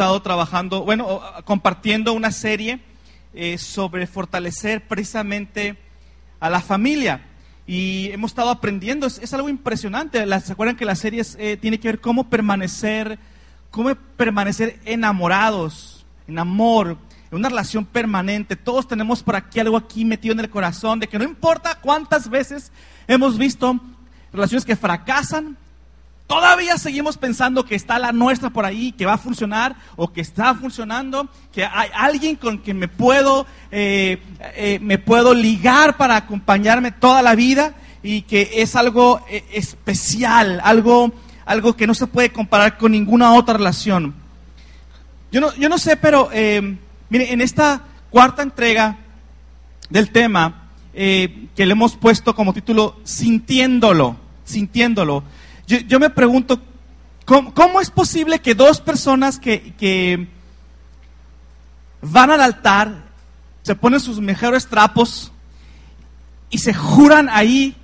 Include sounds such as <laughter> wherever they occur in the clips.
estado trabajando, bueno, compartiendo una serie eh, sobre fortalecer precisamente a la familia. Y hemos estado aprendiendo, es, algo impresionante. ¿Se acuerdan que la serie eh, tiene que ver cómo permanecer, cómo permanecer enamorados, en amor, en una relación permanente? Todos tenemos por aquí algo aquí metido en el corazón de que no importa cuántas veces hemos visto relaciones que fracasan, Todavía seguimos pensando que está la nuestra por ahí, que va a funcionar o que está funcionando, que hay alguien con quien me puedo, eh, eh, me puedo ligar para acompañarme toda la vida y que es algo eh, especial, algo, algo que no se puede comparar con ninguna otra relación. Yo no, yo no sé, pero mire, en esta cuarta entrega del tema que le hemos puesto como título Sintiéndolo, sintiéndolo yo, me pregunto, ¿cómo, es posible que dos personas que, van al altar, se ponen sus mejores trapos y se juran ahí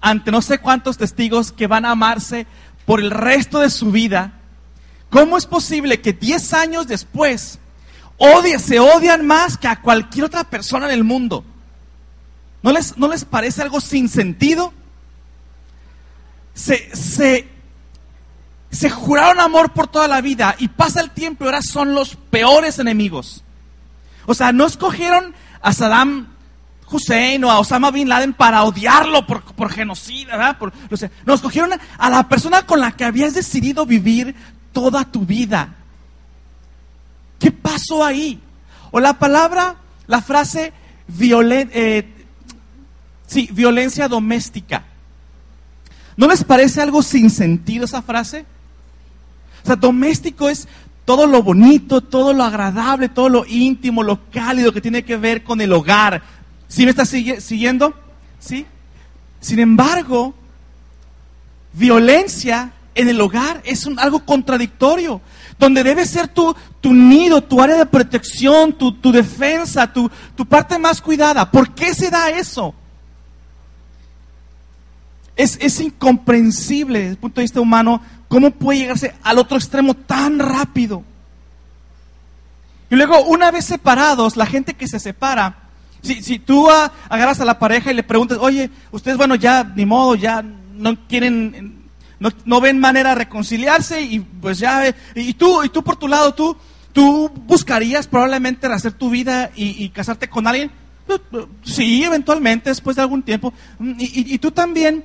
ante no sé cuántos testigos que van a amarse por el resto de su vida, ¿cómo es posible que 10 años después se odian más que a cualquier otra persona en el mundo? ¿No les, ¿No les parece algo sin sentido? Se, se, juraron amor por toda la vida y pasa el tiempo y ahora son los peores enemigos. O sea, no escogieron a Saddam Hussein o a Osama Bin Laden para odiarlo por, por genocida. Por, no, escogieron a la persona con la que habías decidido vivir toda tu vida. ¿Qué pasó ahí? O la palabra, la frase eh, sí, violencia doméstica. ¿No les parece algo sin sentido esa frase? O sea, doméstico es todo lo bonito, todo lo agradable, todo lo íntimo, lo cálido que tiene que ver con el hogar. ¿Sí me estás siguiendo? ¿Sí? Sin embargo, violencia en el hogar es algo contradictorio, donde debe ser tu, tu nido, tu área de protección, tu, defensa, tu, tu parte más cuidada. ¿Por qué se da eso? Es, incomprensible desde el punto de vista humano cómo puede llegarse al otro extremo tan rápido. Y luego, una vez separados, la gente que se separa, si, si tú agarras a la pareja y le preguntas, oye, ustedes, bueno, ya ni modo, ya no quieren, no, ven manera de reconciliarse y pues ya, y tú, y tú por tu lado, tú, tú buscarías probablemente hacer tu vida y, casarte con alguien. Sí, eventualmente, después de algún tiempo. y, y tú también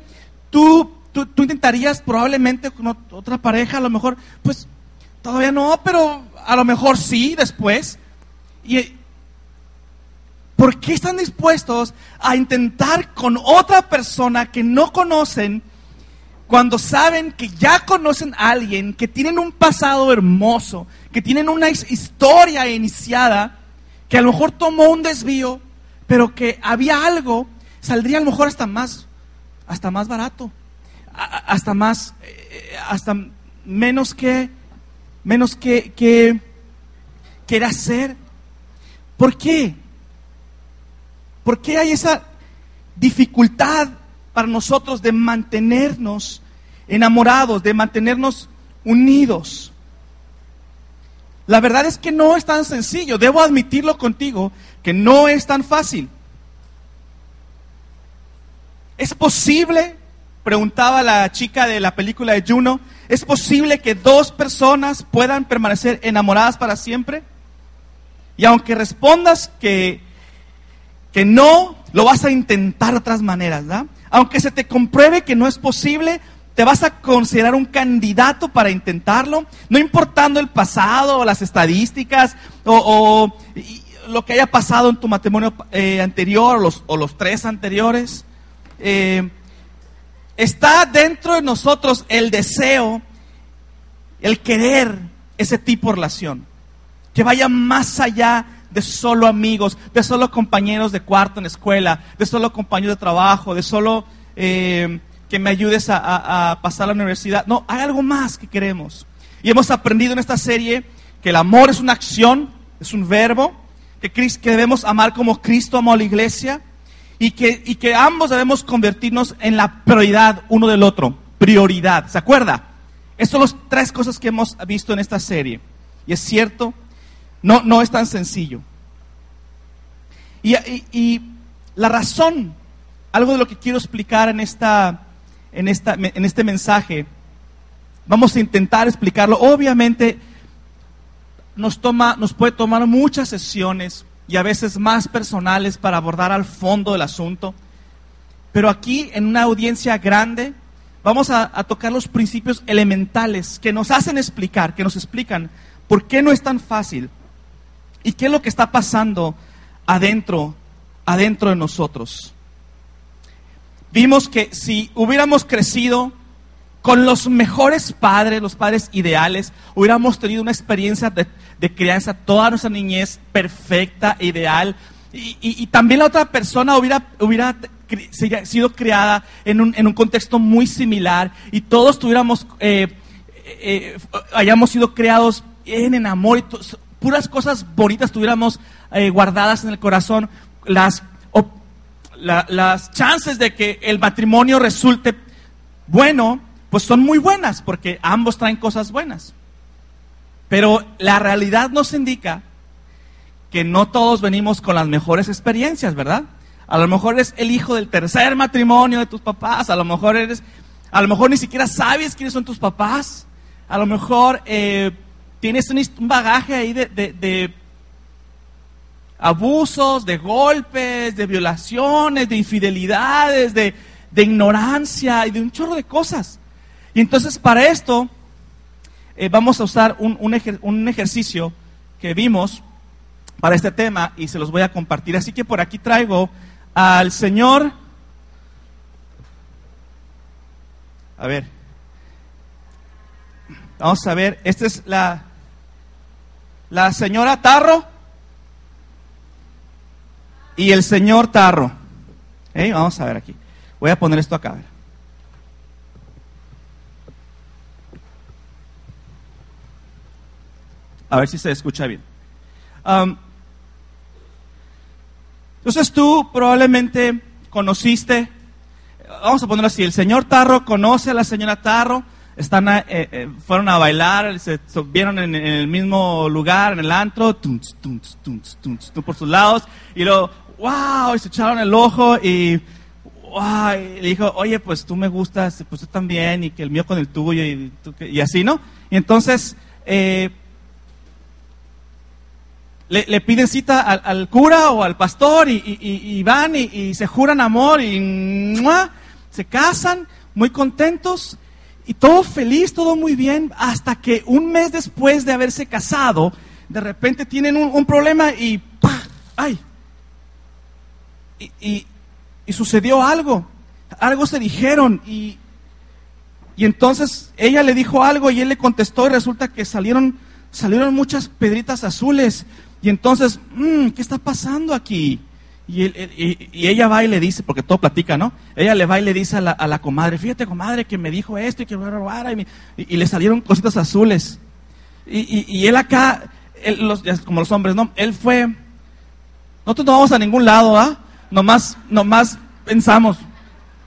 tú, tú, intentarías probablemente con otra pareja, a lo mejor, pues todavía no, pero a lo mejor sí después. Y, ¿Por qué están dispuestos a intentar con otra persona que no conocen cuando saben que ya conocen a alguien, que tienen un pasado hermoso, que tienen una historia iniciada, que a lo mejor tomó un desvío, pero que había algo, saldría a lo mejor hasta más hasta más barato, hasta más, eh, hasta menos que, menos que, que, que hacer. ¿Por qué? ¿Por qué hay esa dificultad para nosotros de mantenernos enamorados, de mantenernos unidos? La verdad es que no es tan sencillo, debo admitirlo contigo, que no es tan fácil. ¿Es posible? Preguntaba la chica de la película de Juno. ¿Es posible que dos personas puedan permanecer enamoradas para siempre? Y aunque respondas que, que no, lo vas a intentar de otras maneras, ¿verdad? Aunque se te compruebe que no es posible, te vas a considerar un candidato para intentarlo, no importando el pasado o las estadísticas o, lo que haya pasado en tu matrimonio eh, anterior los, o los tres anteriores. Eh, está dentro de nosotros el deseo, el querer ese tipo de relación, que vaya más allá de solo amigos, de solo compañeros de cuarto en la escuela, de solo compañeros de trabajo, de solo eh, que me ayudes a, pasar a la universidad. No, hay algo más que queremos. Y hemos aprendido en esta serie que el amor es una acción, es un verbo, que debemos amar como Cristo amó a la iglesia y que, y que ambos debemos convertirnos en la prioridad uno del otro. Prioridad, ¿se acuerda? Estas son las tres cosas que hemos visto en esta serie. Y es cierto, no, no es tan sencillo. Y, y, la razón, algo de lo que quiero explicar en, esta, en, esta, en este mensaje, vamos a intentar explicarlo. Obviamente nos, toma, nos puede tomar muchas sesiones y a veces más personales para abordar al fondo del asunto. Pero aquí, en una audiencia grande, vamos a, tocar los principios elementales que nos hacen explicar, que nos explican por qué no es tan fácil y qué es lo que está pasando adentro, adentro de nosotros. Vimos que si hubiéramos crecido con los mejores padres, los padres ideales, hubiéramos tenido una experiencia de, crianza toda nuestra niñez perfecta, ideal, y, también la otra persona hubiera, hubiera sido criada en un, en un, contexto muy similar y todos tuviéramos, eh, eh, hayamos sido criados en, amor y puras cosas bonitas tuviéramos eh, guardadas en el corazón, las, las chances de que el matrimonio resulte bueno, pues son muy buenas porque ambos traen cosas buenas. Pero la realidad nos indica que no todos venimos con las mejores experiencias, ¿verdad? A lo mejor eres el hijo del tercer matrimonio de tus papás, a lo mejor eres, a lo mejor ni siquiera sabes quiénes son tus papás, a lo mejor eh, tienes un, bagaje ahí de, abusos, de golpes, de violaciones, de infidelidades, de, ignorancia y de un chorro de cosas. Y entonces para esto eh, vamos a usar un, un ejercicio que vimos para este tema y se los voy a compartir. Así que por aquí traigo al Señor. A ver. Vamos a ver, esta es la, la señora Tarro y el señor Tarro. Vamos a ver aquí. Voy a poner esto acá. A ver. A ver si se escucha bien. Um, entonces tú probablemente conociste, vamos a ponerlo así, el señor Tarro conoce a la señora Tarro, están eh, eh, fueron a bailar, se vieron en, el mismo lugar, en el antro, por sus lados, y luego, wow, y se echaron el ojo y, le dijo, oye, pues tú me gustas, pues tú también, y que el mío con el tuyo, y, y así, ¿no? Y entonces, eh, le, piden cita al, cura o al pastor y, van y, se juran amor y se casan muy contentos y todo feliz, todo muy bien, hasta que un mes después de haberse casado, de repente tienen un, problema y ¡ay! Y, sucedió algo, algo se dijeron y, y entonces ella le dijo algo y él le contestó y resulta que salieron, salieron muchas pedritas azules y entonces, mm, ¿qué está pasando aquí? Y, ella va y le dice, porque todo platica, ¿no? Ella le va y le dice a la, comadre, fíjate comadre que me dijo esto y que y, y, le salieron cositas azules. Y, él acá, como los hombres, ¿no? Él fue, nosotros no vamos a ningún lado, ¿ah? Nomás, nomás pensamos,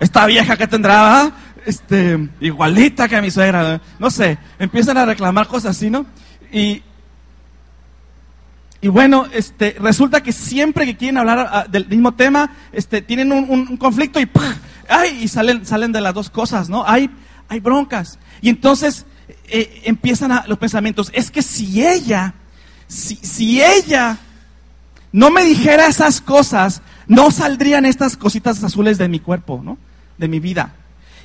esta vieja que tendrá, ¿ah? Este, igualita que a mi suegra, no sé, empiezan a reclamar cosas así, ¿no? Y, y bueno, este, resulta que siempre que quieren hablar ah, del mismo tema, este, tienen un, conflicto y, ¡ay! y salen, salen de las dos cosas, ¿no? Hay, hay broncas. Y entonces eh, empiezan los pensamientos, es que si ella, si, si ella no me dijera esas cosas, no saldrían estas cositas azules de mi cuerpo, ¿no? De mi vida.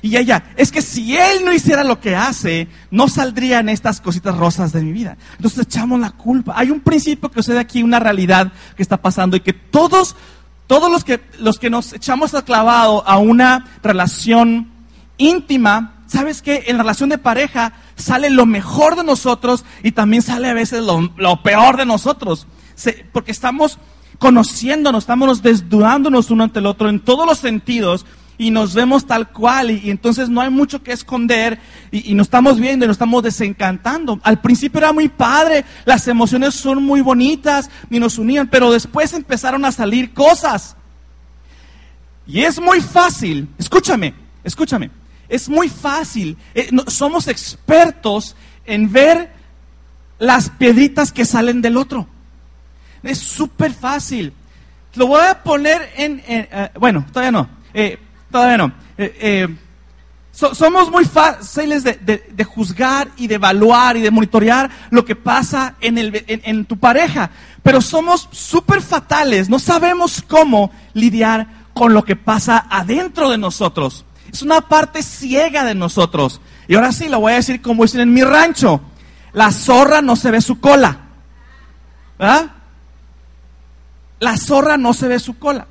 Y ella, es que si él no hiciera lo que hace, no saldrían estas cositas rosas de mi vida. Entonces echamos la culpa. Hay un principio que sucede aquí, una realidad que está pasando y que todos, todos los que, los que nos echamos a clavado a una relación íntima, ¿sabes qué? En la relación de pareja sale lo mejor de nosotros y también sale a veces lo, peor de nosotros. porque estamos conociéndonos, estamos desdudándonos uno ante el otro en todos los sentidos y nos vemos tal cual y, entonces no hay mucho que esconder y, nos estamos viendo y nos estamos desencantando. Al principio era muy padre, las emociones son muy bonitas y nos unían, pero después empezaron a salir cosas. Y es muy fácil, escúchame, escúchame, es muy fácil, eh, somos expertos en ver las piedritas que salen del otro. Es súper fácil. Lo voy a poner en... Eh, bueno, todavía no. Eh, todavía no. Eh, somos muy fáciles de, juzgar y de evaluar y de monitorear lo que pasa en, tu pareja. Pero somos súper fatales. No sabemos cómo lidiar con lo que pasa adentro de nosotros. Es una parte ciega de nosotros. Y ahora sí, lo voy a decir como dicen en mi rancho. La zorra no se ve su cola. ¿Verdad? La zorra no se ve su cola.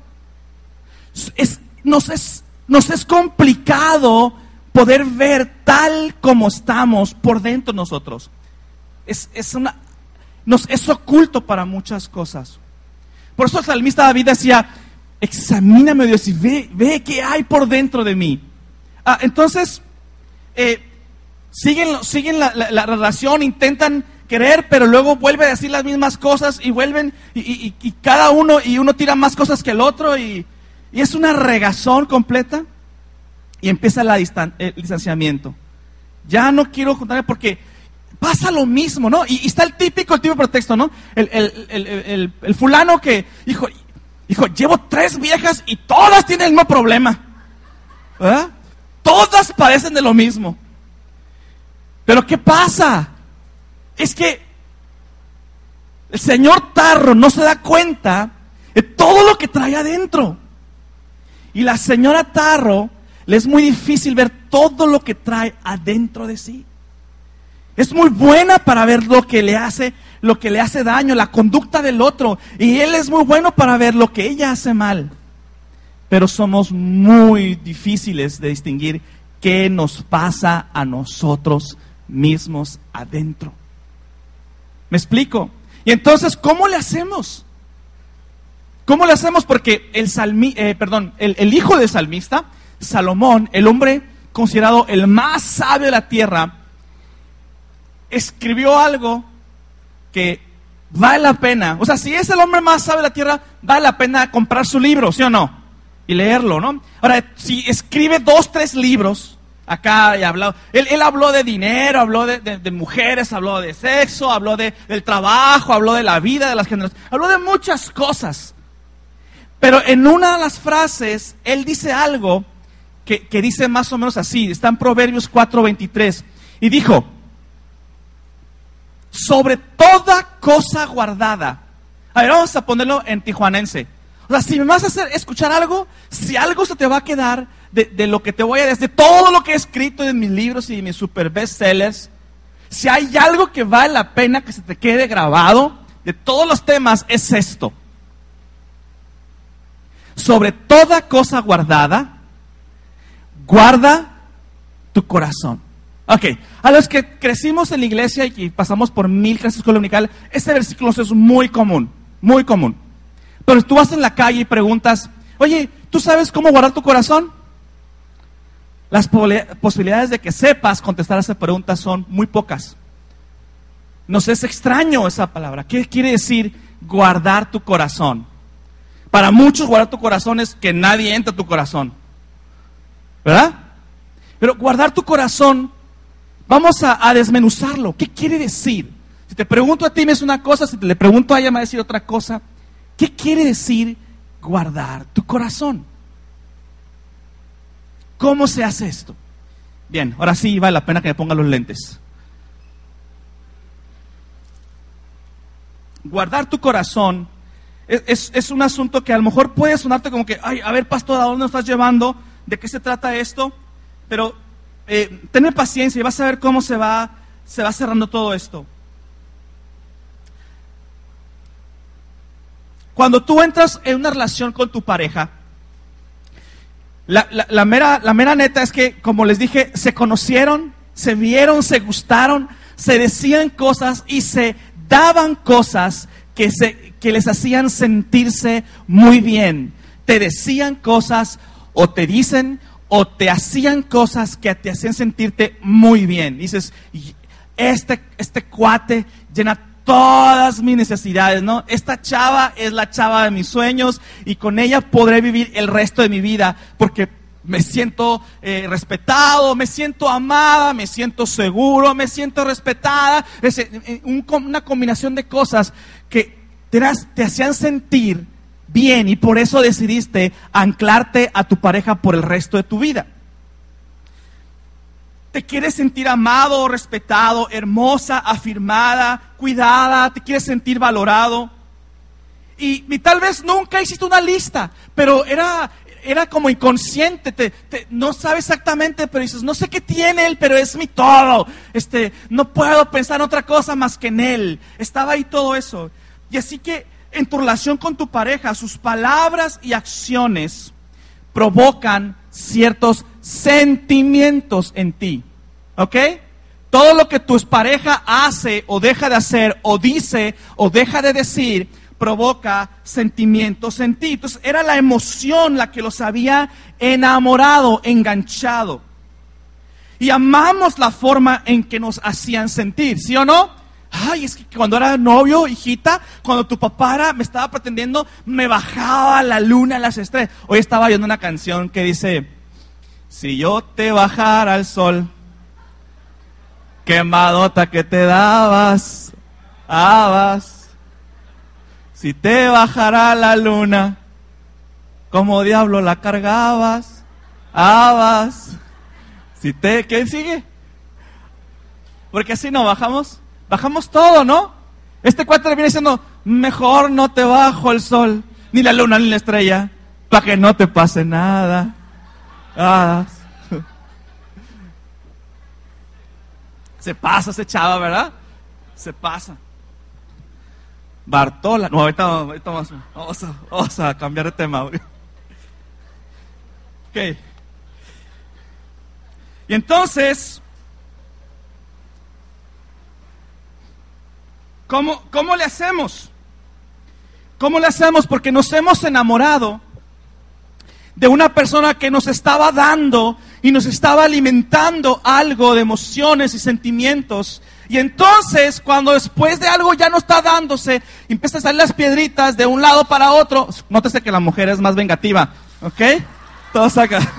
Es, nos, es, nos es complicado poder ver tal como estamos por dentro nosotros. Es, es, una, nos, es oculto para muchas cosas. Por eso el salmista David decía, examíname Dios y ve, ve qué hay por dentro de mí. Ah, entonces, eh, siguen, siguen la, relación, intentan querer, pero luego vuelve a decir las mismas cosas y vuelven, y, cada uno, y uno tira más cosas que el otro, y, es una regazón completa, y empieza la el distanciamiento. Ya no quiero juntarme porque pasa lo mismo, ¿no? Y, está el típico, el tipo pretexto, ¿no? El, el, fulano que, hijo, hijo, llevo tres viejas y todas tienen el mismo problema. Todas padecen de lo mismo. Pero ¿qué pasa? Es que el señor Tarro no se da cuenta de todo lo que trae adentro. Y la señora Tarro le es muy difícil ver todo lo que trae adentro de sí. Es muy buena para ver lo que le hace, lo que le hace daño, la conducta del otro. Y él es muy bueno para ver lo que ella hace mal. Pero somos muy difíciles de distinguir qué nos pasa a nosotros mismos adentro. ¿Me explico? Y entonces, ¿cómo le hacemos? ¿Cómo le hacemos? Porque el, salmi, eh, perdón, el, hijo del salmista, Salomón, el hombre considerado el más sabio de la tierra, escribió algo que vale la pena. O sea, si es el hombre más sabio de la tierra, vale la pena comprar su libro, ¿sí o no? Y leerlo, ¿no? Ahora, si escribe dos, tres libros, acá y hablado. Él, él habló de dinero, habló de, mujeres, habló de sexo, habló de, del trabajo, habló de la vida de las generaciones, habló de muchas cosas. Pero en una de las frases, él dice algo que, que dice más o menos así, está en Proverbios 4:23, y dijo, sobre toda cosa guardada. A ver, vamos a ponerlo en tijuanense. O sea, si me vas a hacer escuchar algo, si algo se te va a quedar de, lo que te voy a decir, de todo lo que he escrito en mis libros y mis super bestsellers, si hay algo que vale la pena que se te quede grabado de todos los temas, es esto. Sobre toda cosa guardada, guarda tu corazón. Ok, a los que crecimos en la iglesia y pasamos por mil clases dominical, este versículo es muy común, muy común. Pero tú vas en la calle y preguntas, oye, ¿tú sabes cómo guardar tu corazón? Las posibilidades de que sepas contestar a esa pregunta son muy pocas. Nos es extraño esa palabra. ¿Qué quiere decir guardar tu corazón? Para muchos guardar tu corazón es que nadie entra a tu corazón. ¿Verdad? Pero guardar tu corazón, vamos a, a desmenuzarlo. ¿Qué quiere decir? Si te pregunto a ti me es una cosa, si te le pregunto a ella me va a decir otra cosa. ¿Qué quiere decir guardar tu corazón? ¿Cómo se hace esto? Bien, ahora sí vale la pena que me ponga los lentes. Guardar tu corazón es, un asunto que a lo mejor puede sonarte como que, ay, a ver, pastor, ¿a dónde nos estás llevando? ¿De qué se trata esto? Pero eh, paciencia y vas a ver cómo se va, se va cerrando todo esto. Cuando tú entras en una relación con tu pareja, la, mera, la mera neta es que, como les dije, se conocieron, se vieron, se gustaron, se decían cosas y se daban cosas que, se, que les hacían sentirse muy bien. Te decían cosas o te dicen o te hacían cosas que te hacían sentirte muy bien. Dices, este, este cuate llena todas mis necesidades, ¿no? Esta chava es la chava de mis sueños y con ella podré vivir el resto de mi vida porque me siento eh, respetado, me siento amada, me siento seguro, me siento respetada. Es eh, una combinación de cosas que te, te hacían sentir bien y por eso decidiste anclarte a tu pareja por el resto de tu vida. Te quieres sentir amado, respetado, hermosa, afirmada, cuidada, te quieres sentir valorado. Y, y, tal vez nunca hiciste una lista, pero era, era como inconsciente, te, no sabes exactamente, pero dices, no sé qué tiene él, pero es mi todo. Este, no puedo pensar en otra cosa más que en él. Estaba ahí todo eso. Y así que en tu relación con tu pareja, sus palabras y acciones provocan ciertos sentimientos en ti. ¿Ok? Todo lo que tu pareja hace o deja de hacer o dice o deja de decir provoca sentimientos en ti. Entonces era la emoción la que los había enamorado, enganchado. Y amamos la forma en que nos hacían sentir, ¿sí o no? Ay, es que cuando era novio, hijita, cuando tu papá me estaba pretendiendo, me bajaba la luna, las estrellas. Hoy estaba oyendo una canción que dice, si yo te bajara al sol, quemadota que te dabas, abas si te bajara la luna, como diablo la cargabas, abas. Si te, ¿qué sigue? Porque así no bajamos, bajamos todo, ¿no? Este cuate le viene diciendo, mejor no te bajo el sol, ni la luna, ni la estrella, para que no te pase nada. Se pasa ese chava, ¿verdad? Se pasa. Bartola. No, ahorita, vamos, vamos, a, cambiar de tema. Ok. Y entonces, ¿cómo, ¿cómo le hacemos? ¿Cómo le hacemos? Porque nos hemos enamorado de una persona que nos estaba dando y nos estaba alimentando algo de emociones y sentimientos y entonces, cuando después de algo ya no está dándose, empiezan a salir las piedritas de un lado para otro. Nótese que la mujer es más vengativa, ¿ok? Todo saca. <laughs>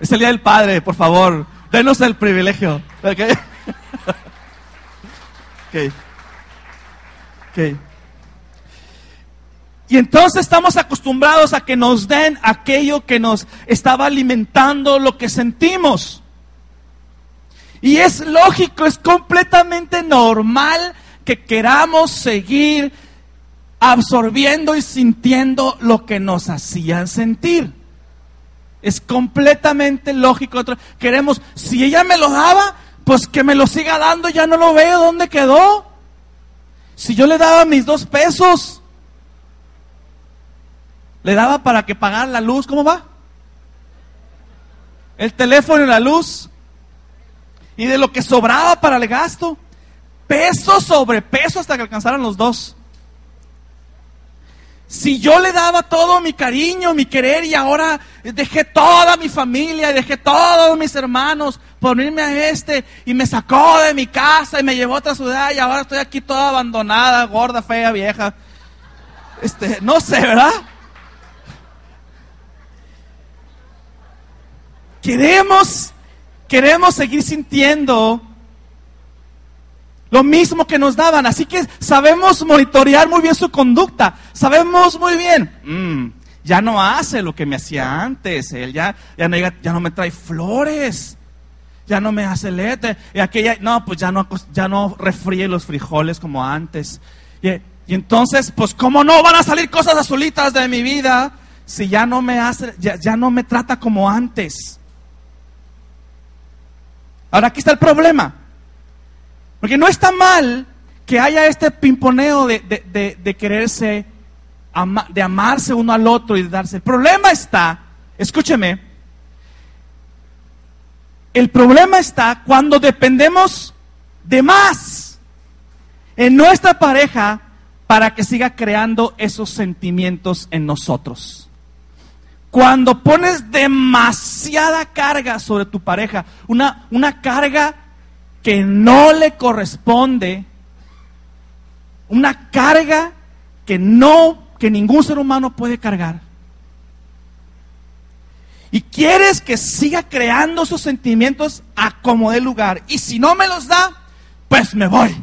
Es el día del padre, por favor. Denos el privilegio, ¿ok? <laughs> Ok. Ok. Y entonces estamos acostumbrados a que nos den aquello que nos estaba alimentando lo que sentimos. Y es lógico, es completamente normal que queramos seguir absorbiendo y sintiendo lo que nos hacían sentir. Es completamente lógico. Queremos, si ella me lo daba, pues que me lo siga dando, ya no lo veo, ¿dónde quedó? Si yo le daba mis dos pesos, le daba para que pagara la luz. ¿Cómo va? El teléfono y la luz. Y de lo que sobraba para el gasto. Peso sobre peso hasta que alcanzaran los dos. Si yo le daba todo mi cariño, mi querer y ahora dejé toda mi familia, dejé todos mis hermanos por irme a este y me sacó de mi casa y me llevó a otra ciudad y ahora estoy aquí toda abandonada, gorda, fea, vieja. Este, no sé, ¿verdad? Queremos, queremos seguir sintiendo lo mismo que nos daban. Así que sabemos monitorear muy bien su conducta. Sabemos muy bien, mm, ya no hace lo que me hacía antes. Él ya, ya, no, ya no me trae flores. Ya no me hace lete. Y aquella, no, pues ya no, ya no refríe los frijoles como antes. Y, entonces, pues, ¿cómo no van a salir cosas azulitas de mi vida si ya no me hace, ya no me trata como antes? Ahora aquí está el problema. Porque no está mal que haya este pimponeo de, quererse, de amarse uno al otro y de darse. El problema está, escúcheme, el problema está cuando dependemos de más en nuestra pareja para que siga creando esos sentimientos en nosotros. Cuando pones demasiada carga sobre tu pareja, una, una carga que no le corresponde, una carga que no, que ningún ser humano puede cargar. Y quieres que siga creando esos sentimientos a como de lugar. Y si no me los da, pues me voy.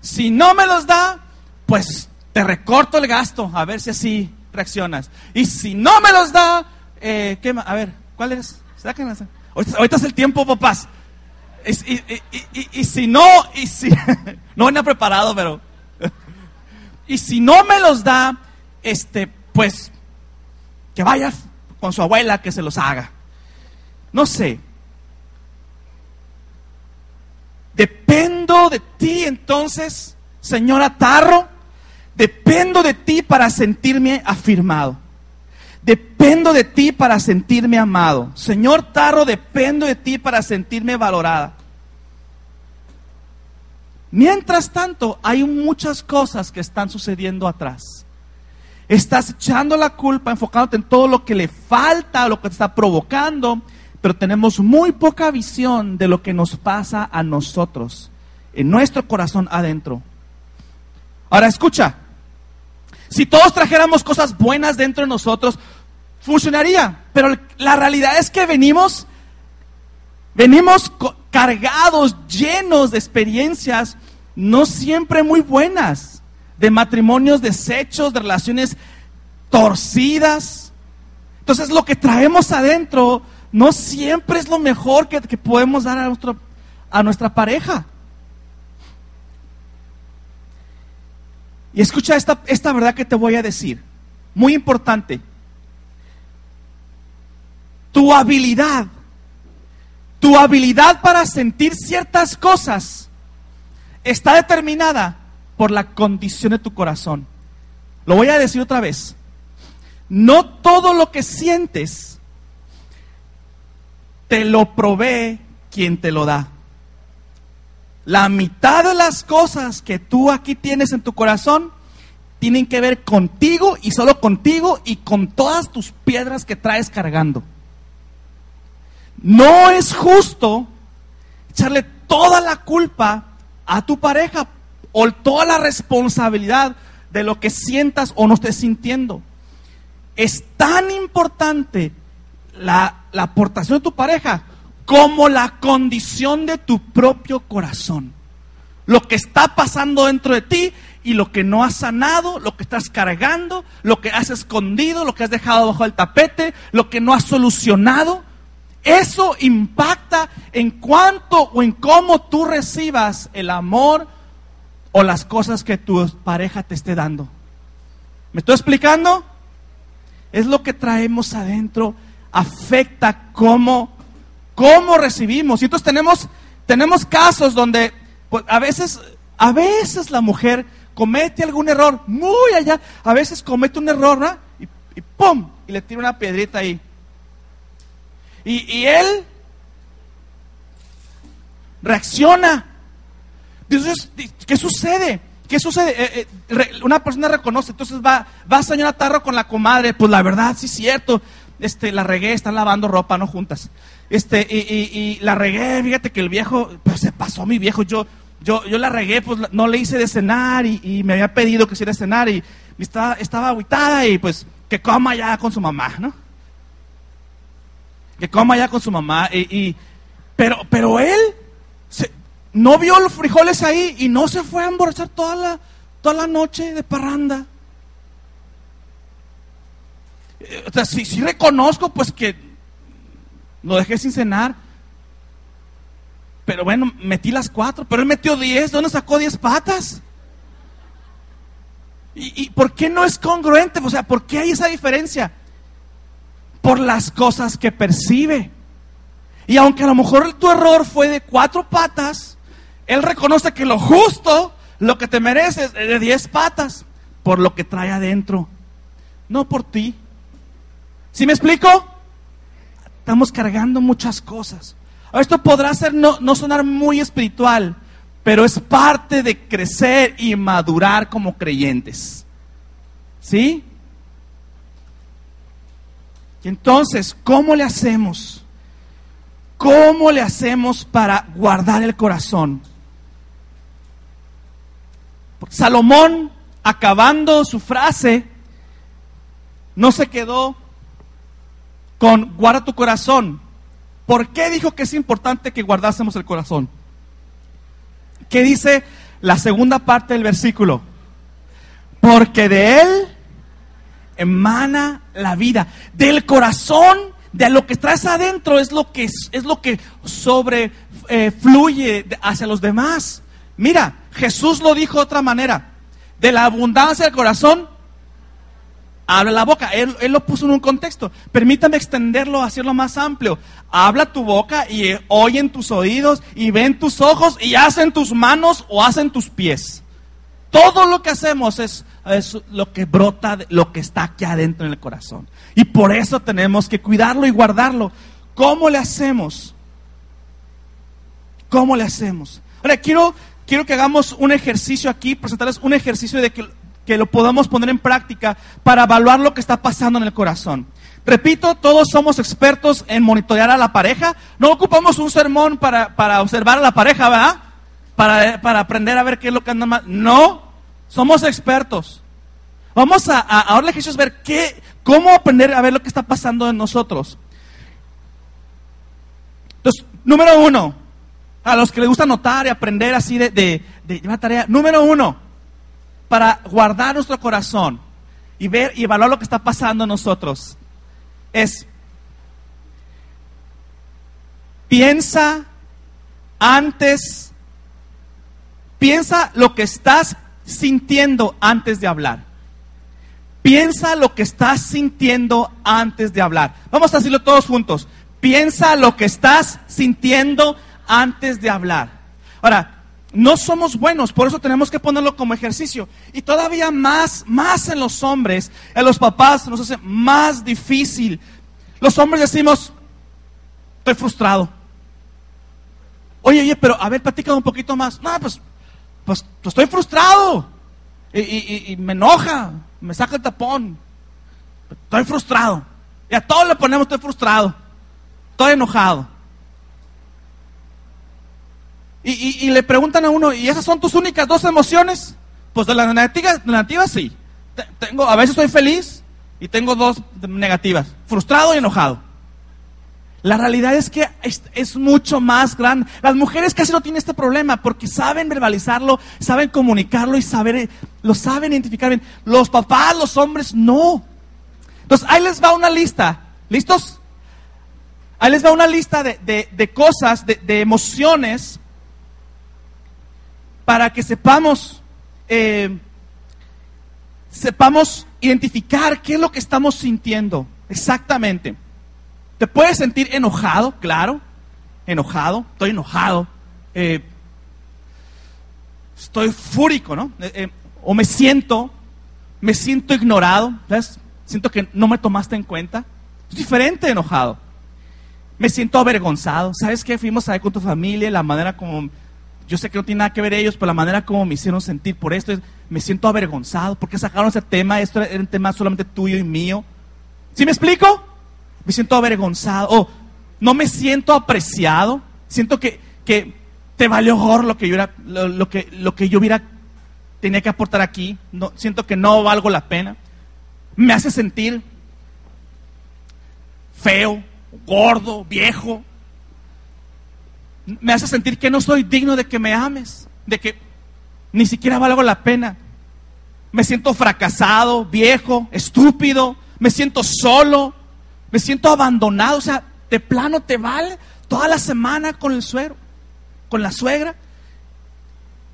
Si no me los da, pues te recorto el gasto, a ver si así reaccionas. Y si no me los da, eh, ¿qué A ver, ¿cuál es? Ahorita, es el tiempo, papás. Y, si no, y si <laughs> no venía preparado, pero <laughs> y si no me los da, este, pues que vaya con su abuela que se los haga. No sé. Dependo de ti entonces, señora Tarro. Dependo de ti para sentirme afirmado. Dependo de ti para sentirme amado. Señor Tarro, dependo de ti para sentirme valorada. Mientras tanto, hay muchas cosas que están sucediendo atrás. Estás echando la culpa, enfocándote en todo lo que le falta, lo que te está provocando, pero tenemos muy poca visión de lo que nos pasa a nosotros, en nuestro corazón adentro. Ahora escucha, si todos trajéramos cosas buenas dentro de nosotros, funcionaría, pero la realidad es que venimos, venimos cargados, llenos de experiencias no siempre muy buenas de matrimonios deshechos, de relaciones torcidas. Entonces lo que traemos adentro no siempre es lo mejor que, podemos dar a, nuestro, a nuestra pareja. Y escucha esta, esta verdad que te voy a decir, muy importante. Tu habilidad, tu habilidad para sentir ciertas cosas está determinada por la condición de tu corazón. Lo voy a decir otra vez. No todo lo que sientes te lo provee quien te lo da. La mitad de las cosas que tú aquí tienes en tu corazón tienen que ver contigo y solo contigo y con todas tus piedras que traes cargando. No es justo echarle toda la culpa a tu pareja o toda la responsabilidad de lo que sientas o no estés sintiendo. Es tan importante la, la aportación de tu pareja como la condición de tu propio corazón. Lo que está pasando dentro de ti y lo que no has sanado, lo que estás cargando, lo que has escondido, lo que has dejado bajo el tapete, lo que no has solucionado. Eso impacta en cuánto o en cómo tú recibas el amor, o las cosas que tu pareja te esté dando. ¿Me estoy explicando? Es lo que traemos adentro, afecta cómo, cómo recibimos. Y entonces tenemos, tenemos casos donde pues, a veces, a veces la mujer comete algún error muy allá, a veces comete un error, ¿no? Y, y ¡pum! Y le tira una piedrita ahí. Y, y él reacciona entonces, ¿qué sucede? ¿Qué sucede? Eh, eh, una persona reconoce, entonces va, va señora Tarro con la comadre, pues la verdad, sí es cierto, este, la regué, están lavando ropa, no juntas. Este, y, la regué, fíjate que el viejo, pues se pasó mi viejo, yo, yo, yo la regué, pues no le hice de cenar y, me había pedido que hiciera cenar y, estaba, estaba aguitada y pues que coma ya con su mamá, ¿no? Que coma ya con su mamá y, pero, pero él no vio los frijoles ahí y no se fue a emborrachar toda la, toda la noche de parranda. Eh, o sea, sí, reconozco pues que lo dejé sin cenar. Pero bueno, metí las cuatro, pero él metió diez, ¿dónde sacó diez patas? ¿Y, ¿Y por qué no es congruente? O sea, ¿por qué hay esa diferencia? Por las cosas que percibe. Y aunque a lo mejor tu error fue de cuatro patas, él reconoce que lo justo, lo que te mereces, es de diez patas, por lo que trae adentro, no por ti. ¿Sí me explico? Estamos cargando muchas cosas. Esto podrá ser no, no sonar muy espiritual, pero es parte de crecer y madurar como creyentes. ¿Sí? Entonces, ¿cómo le hacemos? ¿Cómo le hacemos para guardar el corazón? Salomón acabando su frase, no se quedó con guarda tu corazón. ¿Por qué dijo que es importante que guardásemos el corazón? ¿Qué dice la segunda parte del versículo? Porque de él emana la vida. Del corazón, de lo que traes adentro, es lo que, es lo que sobre eh, hacia los demás. Mira, Jesús lo dijo de otra manera. De la abundancia del corazón, habla la boca. Él, lo puso en un contexto. Permítame extenderlo, hacerlo más amplio. Habla tu boca y oyen tus oídos y ven tus ojos y hacen tus manos o hacen tus pies. Todo lo que hacemos es, es lo que brota, lo que está aquí adentro en el corazón. Y por eso tenemos que cuidarlo y guardarlo. ¿Cómo le hacemos? ¿Cómo le hacemos? Ahora, quiero, quiero que hagamos un ejercicio aquí, presentarles un ejercicio de que, que lo podamos poner en práctica para evaluar lo que está pasando en el corazón. Repito, todos somos expertos en monitorear a la pareja. No ocupamos un sermón para, para observar a la pareja, ¿verdad? Para, para, aprender a ver qué es lo que anda mal. No, somos expertos. Vamos a, a ahora el ver qué, cómo aprender a ver lo que está pasando en nosotros. Entonces, número uno, a los que les gusta notar y aprender así de, de, llevar tarea. Número uno, para guardar nuestro corazón y ver y evaluar lo que está pasando en nosotros, es piensa antes, piensa lo que estás sintiendo antes de hablar. Piensa lo que estás sintiendo antes de hablar. Vamos a decirlo todos juntos. Piensa lo que estás sintiendo antes de hablar. Ahora, no somos buenos, por eso tenemos que ponerlo como ejercicio. Y todavía más, más en los hombres, en los papás nos hace más difícil. Los hombres decimos, estoy frustrado. Oye, oye, pero a ver, platica un poquito más. No, pues, pues, pues estoy frustrado. Y, y, me enoja, me saca el tapón. Estoy frustrado. Y a todos le ponemos, estoy frustrado. Estoy enojado. Y, le preguntan a uno, ¿y esas son tus únicas dos emociones? Pues de las negativas, negativas sí. Tengo, a veces estoy feliz y tengo dos negativas, frustrado y enojado. La realidad es que es, mucho más grande. Las mujeres casi no tienen este problema porque saben verbalizarlo, saben comunicarlo y saber, lo saben identificar bien. Los papás, los hombres, no. Entonces, ahí les va una lista. ¿Listos? Ahí les va una lista de, cosas, de emociones para que sepamos, eh, sepamos identificar qué es lo que estamos sintiendo exactamente. Te puedes sentir enojado, claro, enojado, estoy enojado, eh, estoy fúrico, ¿no? Eh, o me siento, me siento ignorado, ¿ves? Siento que no me tomaste en cuenta. Es diferente enojado. Me siento avergonzado. ¿Sabes qué? Fuimos a ver con tu familia, la manera como yo sé que no tiene nada que ver ellos, pero la manera como me hicieron sentir por esto, me siento avergonzado. porque sacaron ese tema? Esto era un tema solamente tuyo y mío. ¿Sí me explico? Me siento avergonzado. O no me siento apreciado. Siento que, que te valió mejor lo que yo era, lo, que, lo que yo hubiera tenía que aportar aquí. No, siento que no valgo la pena. Me hace sentir feo, gordo, viejo me hace sentir que no soy digno de que me ames, de que ni siquiera valgo la pena. Me siento fracasado, viejo, estúpido, me siento solo, me siento abandonado, o sea, de plano te vale toda la semana con el suegro, con la suegra.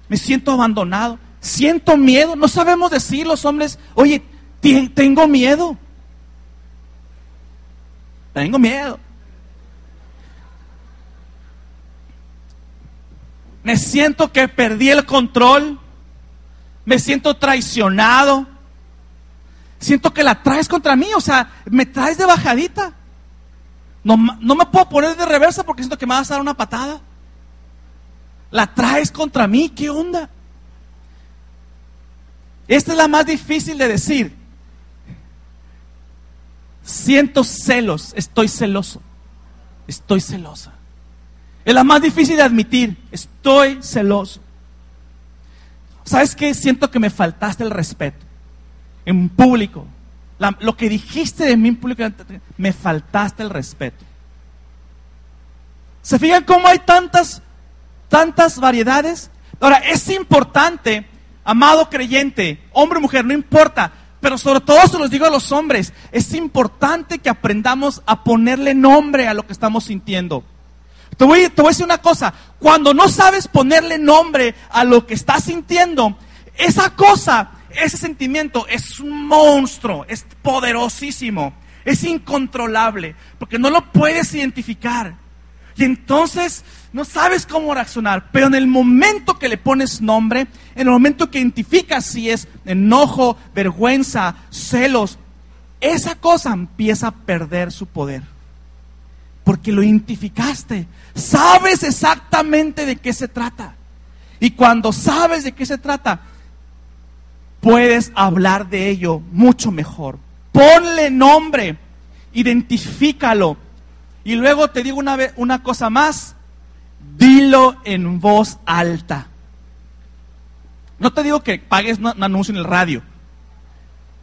Me siento abandonado, siento miedo, no sabemos decir los hombres, oye, tengo miedo. Tengo miedo. Me siento que perdí el control, me siento traicionado, siento que la traes contra mí, o sea, me traes de bajadita. No, no me puedo poner de reversa porque siento que me vas a dar una patada. La traes contra mí, ¿qué onda? Esta es la más difícil de decir. Siento celos, estoy celoso, estoy celosa. Es la más difícil de admitir. Estoy celoso. ¿sabes qué? Siento que me faltaste el respeto en público. lo que dijiste de mí en público, me faltaste el respeto. ¿Se fijan cómo hay tantas, tantas variedades? Ahora, es importante, amado creyente, hombre o mujer, no importa, pero sobre todo se los digo a los hombres, es importante que aprendamos a ponerle nombre a lo que estamos sintiendo. Te voy, a decir una cosa, cuando no sabes ponerle nombre a lo que estás sintiendo, esa cosa, ese sentimiento es un monstruo, es poderosísimo, es incontrolable, porque no lo puedes identificar. Y entonces no sabes cómo reaccionar, pero en el momento que le pones nombre, en el momento que identificas si es enojo, vergüenza, celos, esa cosa empieza a perder su poder. Porque lo identificaste, sabes exactamente de qué se trata. Y cuando sabes de qué se trata, puedes hablar de ello mucho mejor. Ponle nombre, identifícalo y luego te digo una, una cosa más, dilo en voz alta. No te digo que pagues un anuncio en el radio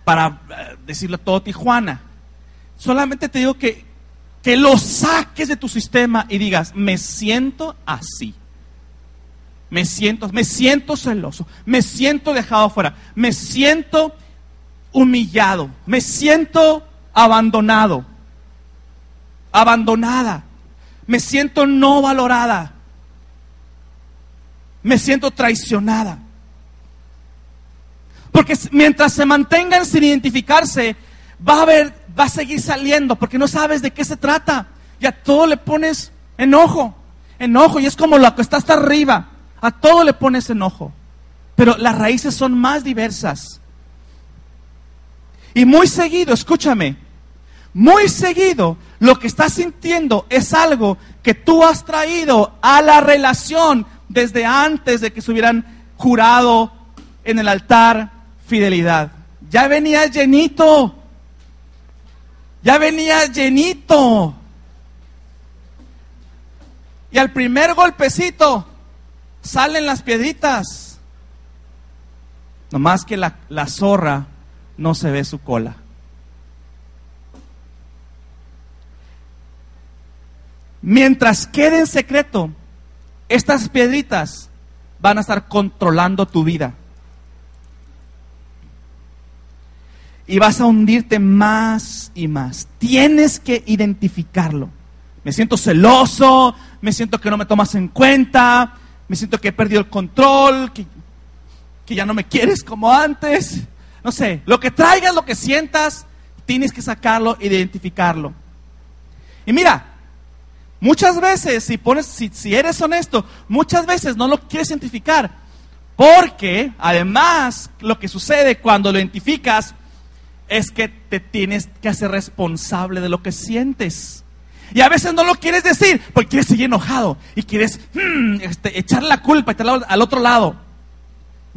para eh, decirle a todo Tijuana. Solamente te digo que, que lo saques de tu sistema y digas, me siento así. Me siento, me siento celoso, me siento dejado afuera, me siento humillado, me siento abandonado, abandonada, me siento no valorada, me siento traicionada. Porque mientras se mantengan sin identificarse, va a haber, va a seguir saliendo, porque no sabes de qué se trata. Y a todo le pones enojo, enojo, y es como lo que está hasta arriba. A todo le pones enojo. Pero las raíces son más diversas. Y muy seguido, escúchame, muy seguido lo que estás sintiendo es algo que tú has traído a la relación desde antes de que se hubieran jurado en el altar fidelidad. Ya venía llenito. Ya venía llenito. Y al primer golpecito salen las piedritas. Nomás que la, la zorra no se ve su cola. Mientras quede en secreto, estas piedritas van a estar controlando tu vida. Y vas a hundirte más y más. Tienes que identificarlo. Me siento celoso, me siento que no me tomas en cuenta, me siento que he perdido el control, que, que ya no me quieres como antes. No sé, lo que traigas, lo que sientas, tienes que sacarlo, identificarlo. Y mira, Muchas veces, si, pones, si, eres honesto, muchas veces no lo quieres identificar. Porque además lo que sucede cuando lo identificas es que te tienes que hacer responsable de lo que sientes. Y a veces no lo quieres decir porque quieres seguir enojado y quieres hmm, este, echar la culpa al otro lado.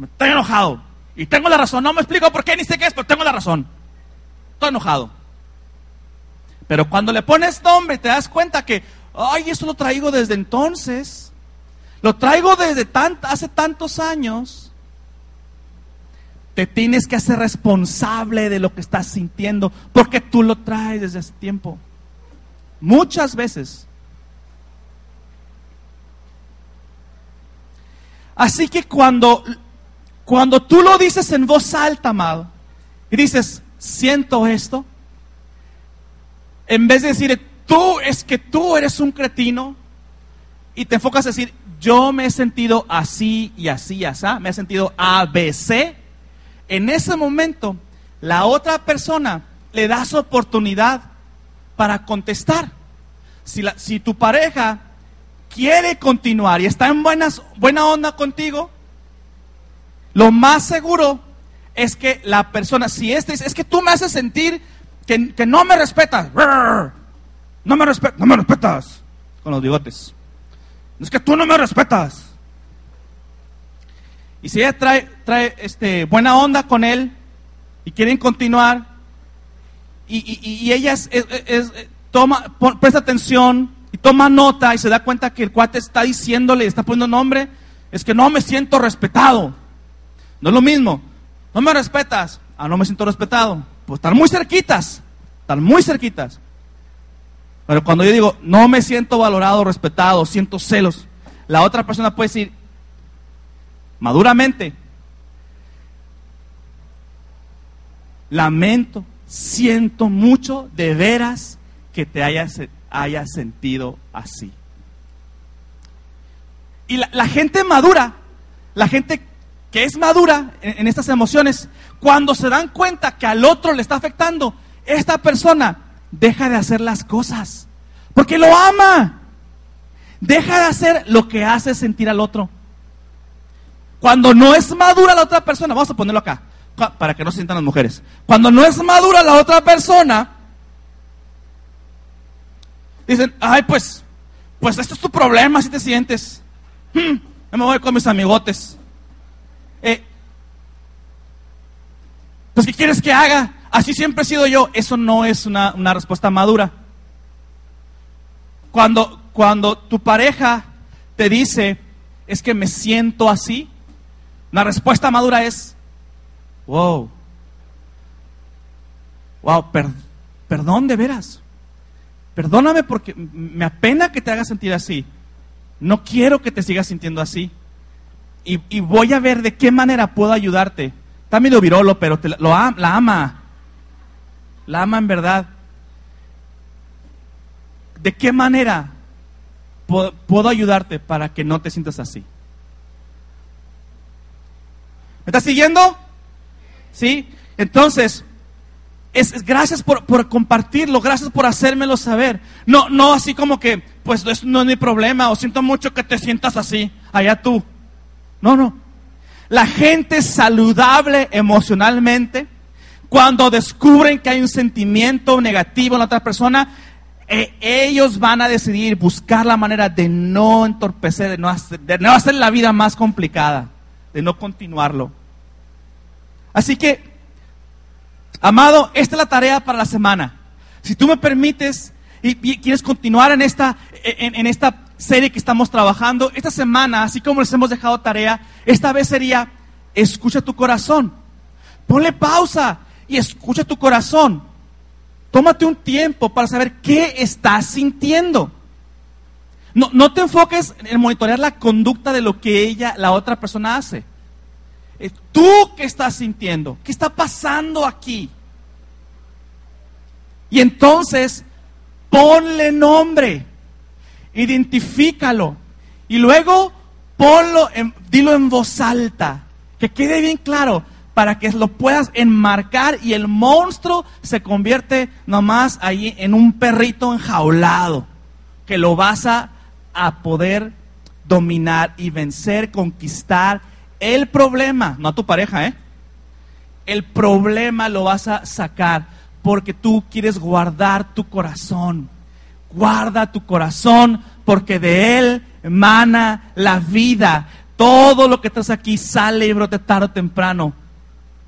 Estoy enojado y tengo la razón. No me explico por qué ni sé qué es, pero tengo la razón. Estoy enojado. Pero cuando le pones nombre te das cuenta que, ay, eso lo traigo desde entonces, lo traigo desde hace tantos años. Te tienes que hacer responsable de lo que estás sintiendo, porque tú lo traes desde hace tiempo. Muchas veces. Así que cuando, cuando tú lo dices en voz alta, amado, y dices, siento esto, en vez de decir, tú es que tú eres un cretino y te enfocas a decir, yo me he sentido así y así y así, me he sentido ABC, en ese momento la otra persona le das oportunidad para contestar. Si, la, si tu pareja quiere continuar y está en buenas, buena onda contigo, lo más seguro es que la persona, si este es que tú me haces sentir que, que no me respetas, no me, respetas, no me respetas. Con los bigotes. Es que tú no me respetas. Y si ella trae, trae este, buena onda con él y quieren continuar, y, ella es, toma, presta atención y toma nota y se da cuenta que el cuate está diciéndole, está poniendo nombre, es que no me siento respetado. No es lo mismo. No me respetas. Ah, no me siento respetado. Pues están muy cerquitas. Están muy cerquitas. Pero cuando yo digo, no me siento valorado, respetado, siento celos, la otra persona puede decir, maduramente, lamento, siento mucho de veras que te hayas, sentido así. Y la, gente madura, la gente que es madura en estas emociones, cuando se dan cuenta que al otro le está afectando, esta persona deja de hacer las cosas. Porque lo ama. Deja de hacer lo que hace sentir al otro. Cuando no es madura la otra persona, vamos a ponerlo acá, para que no se sientan las mujeres. Cuando no es madura la otra persona, dicen, ay, pues, pues esto es tu problema, si te sientes. Hmm, me voy con mis amigotes. Eh, pues, ¿qué quieres que haga? Así siempre he sido yo. Eso no es una, una respuesta madura. Cuando, cuando tu pareja te dice, es que me siento así, la respuesta madura es, wow, wow, perdón de veras. Perdóname porque me apena que te haga sentir así. No quiero que te sigas sintiendo así. Y, voy a ver de qué manera puedo ayudarte. Está medio virolo, pero te, lo, la ama. La ama en verdad. ¿De qué manera puedo, ayudarte para que no te sientas así? ¿Me estás siguiendo? ¿Sí? Entonces, es, gracias por, compartirlo, gracias por hacérmelo saber. No, no así como que, pues no es mi problema, o siento mucho que te sientas así, allá tú. No, no. La gente saludable emocionalmente, cuando descubren que hay un sentimiento negativo en la otra persona, eh, ellos van a decidir buscar la manera de no entorpecer, de no, hacer, de no hacer la vida más complicada, de no continuarlo. Así que, amado, esta es la tarea para la semana. Si tú me permites y, quieres continuar en esta, en, esta serie que estamos trabajando, esta semana, así como les hemos dejado tarea, esta vez sería, escucha tu corazón. Ponle pausa y escucha tu corazón. Tómate un tiempo para saber qué estás sintiendo. No, no te enfoques en monitorear la conducta de lo que ella, la otra persona hace. ¿Tú qué estás sintiendo? ¿Qué está pasando aquí? Y entonces, ponle nombre, identifícalo y luego ponlo, dilo en voz alta, que quede bien claro para que lo puedas enmarcar y el monstruo se convierte nomás ahí en un perrito enjaulado, que lo vas a, a poder dominar y vencer, conquistar el problema, no a tu pareja, ¿eh? El problema lo vas a sacar porque tú quieres guardar tu corazón. Guarda tu corazón porque de él emana la vida. Todo lo que estás aquí sale y brote tarde o temprano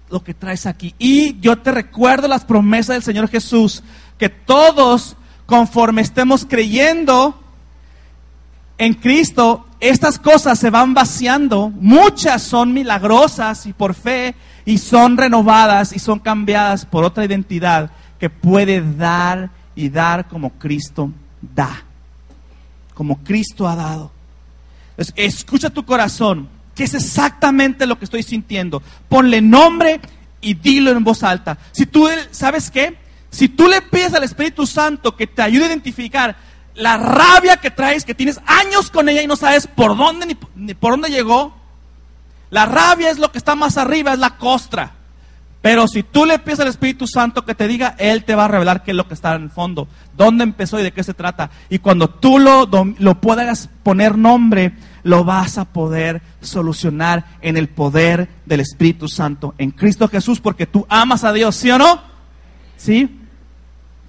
lo que traes aquí. Y yo te recuerdo las promesas del Señor Jesús, que todos, conforme estemos creyendo en Cristo, estas cosas se van vaciando. Muchas son milagrosas y por fe, y son renovadas y son cambiadas por otra identidad que puede dar y dar como Cristo da, como Cristo ha dado. escucha tu corazón que es exactamente lo que estoy sintiendo. Ponle nombre y dilo en voz alta. Si tú, ¿sabes qué? Si tú le pides al Espíritu Santo que te ayude a identificar la rabia que traes, que tienes años con ella y no sabes por dónde ni, por dónde llegó, la rabia es lo que está más arriba, es la costra. Pero si tú le pides al Espíritu Santo que te diga, Él te va a revelar qué es lo que está en el fondo, dónde empezó y de qué se trata. Y cuando tú lo, lo puedas poner nombre, lo vas a poder solucionar en el poder del Espíritu Santo, en Cristo Jesús, porque tú amas a Dios, ¿sí o no? ¿Sí?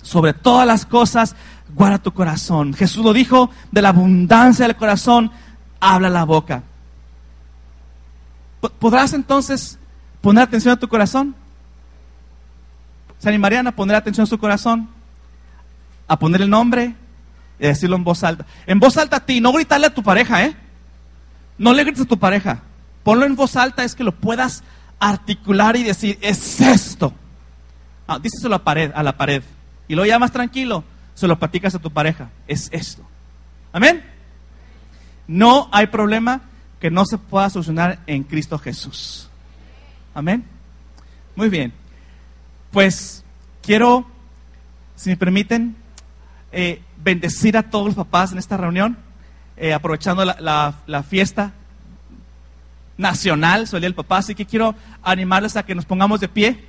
Sobre todas las cosas, guarda tu corazón. Jesús lo dijo, de la abundancia del corazón, habla la boca. ¿Podrás entonces poner atención a tu corazón? ¿Se animarían a poner atención a su corazón? A poner el nombre y decirlo en voz alta. En voz alta a ti, no gritarle a tu pareja, ¿eh? No le grites a tu pareja. ponlo en voz alta es que lo puedas articular y decir, es esto. Ah, díselo a la pared, a la pared. Y ya más tranquilo, se lo platicas a tu pareja. Es esto. Amén. No hay problema que no se pueda solucionar en Cristo Jesús. Amén. Muy bien. Pues quiero, si me permiten, eh, bendecir a todos los papás en esta reunión, eh, aprovechando la, la, fiesta nacional, soy el papá, así que quiero animarles a que nos pongamos de pie.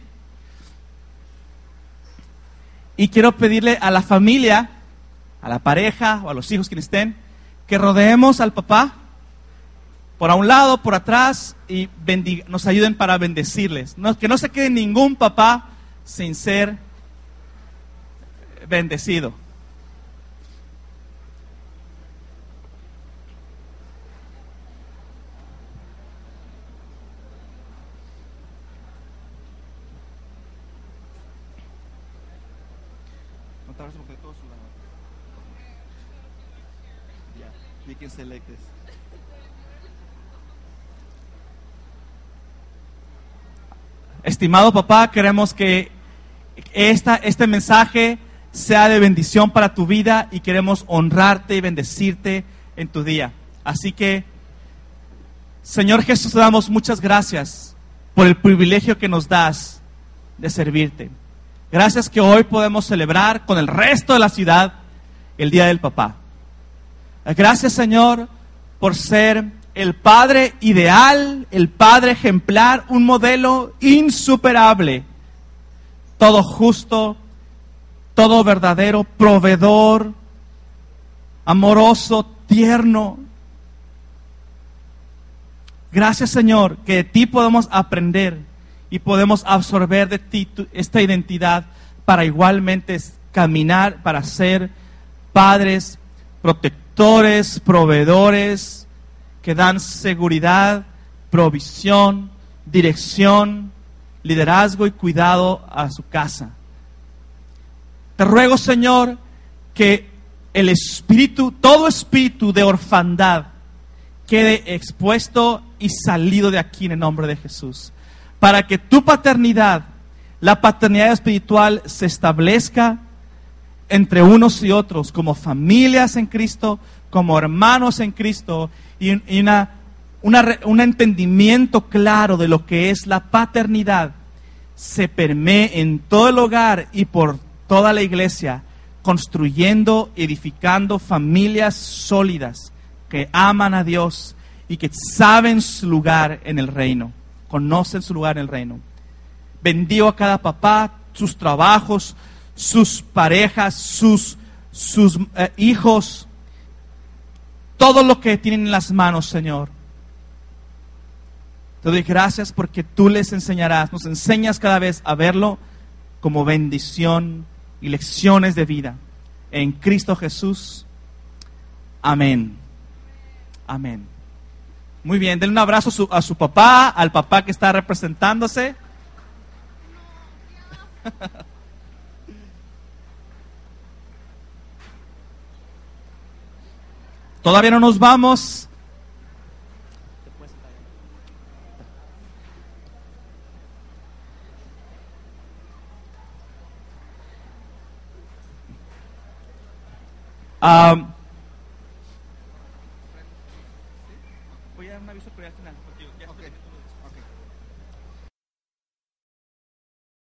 Y quiero pedirle a la familia, a la pareja o a los hijos quienes estén, que rodeemos al papá por a un lado, por atrás y nos ayuden para bendecirles. que no se quede ningún papá sin ser bendecido. Estimado papá, queremos que esta, este mensaje sea de bendición para tu vida y queremos honrarte y bendecirte en tu día. Así que, Señor Jesús, te damos muchas gracias por el privilegio que nos das de servirte. Gracias que hoy podemos celebrar con el resto de la ciudad el Día del Papá. Gracias, Señor, por ser el Padre ideal, el Padre ejemplar, un modelo insuperable, todo justo, todo verdadero, proveedor, amoroso, tierno. Gracias Señor, que de ti podemos aprender y podemos absorber de ti esta identidad para igualmente caminar, para ser padres, protectores, proveedores, que dan seguridad, provisión, dirección, liderazgo y cuidado a su casa. Te ruego, Señor, que el espíritu, todo espíritu de orfandad, quede expuesto y salido de aquí en el nombre de Jesús. Para que tu paternidad, la paternidad espiritual, se establezca entre unos y otros, como familias en Cristo, como hermanos en Cristo, y, una, un entendimiento claro de lo que es la paternidad se permee en todo el hogar y por toda la iglesia, construyendo, edificando familias sólidas que aman a Dios y que saben su lugar en el reino, conocen su lugar en el reino. Bendigo a cada papá, sus trabajos, sus parejas, sus, sus eh, hijos, todo lo que tienen en las manos, Señor. Te doy gracias porque tú les enseñarás, nos enseñas cada vez a verlo como bendición y lecciones de vida. En Cristo Jesús. Amén. Amén. Muy bien, denle un abrazo a su, a su papá, al papá que está representándose. <laughs> Todavía no nos vamos. voy